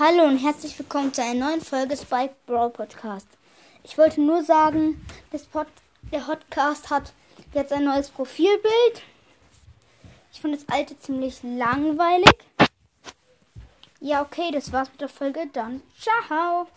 Hallo und herzlich willkommen zu einer neuen Folge Spike Brawl Podcast. Ich wollte nur sagen, Pod der Podcast hat jetzt ein neues Profilbild. Ich fand das alte ziemlich langweilig. Ja, okay, das war's mit der Folge. Dann ciao.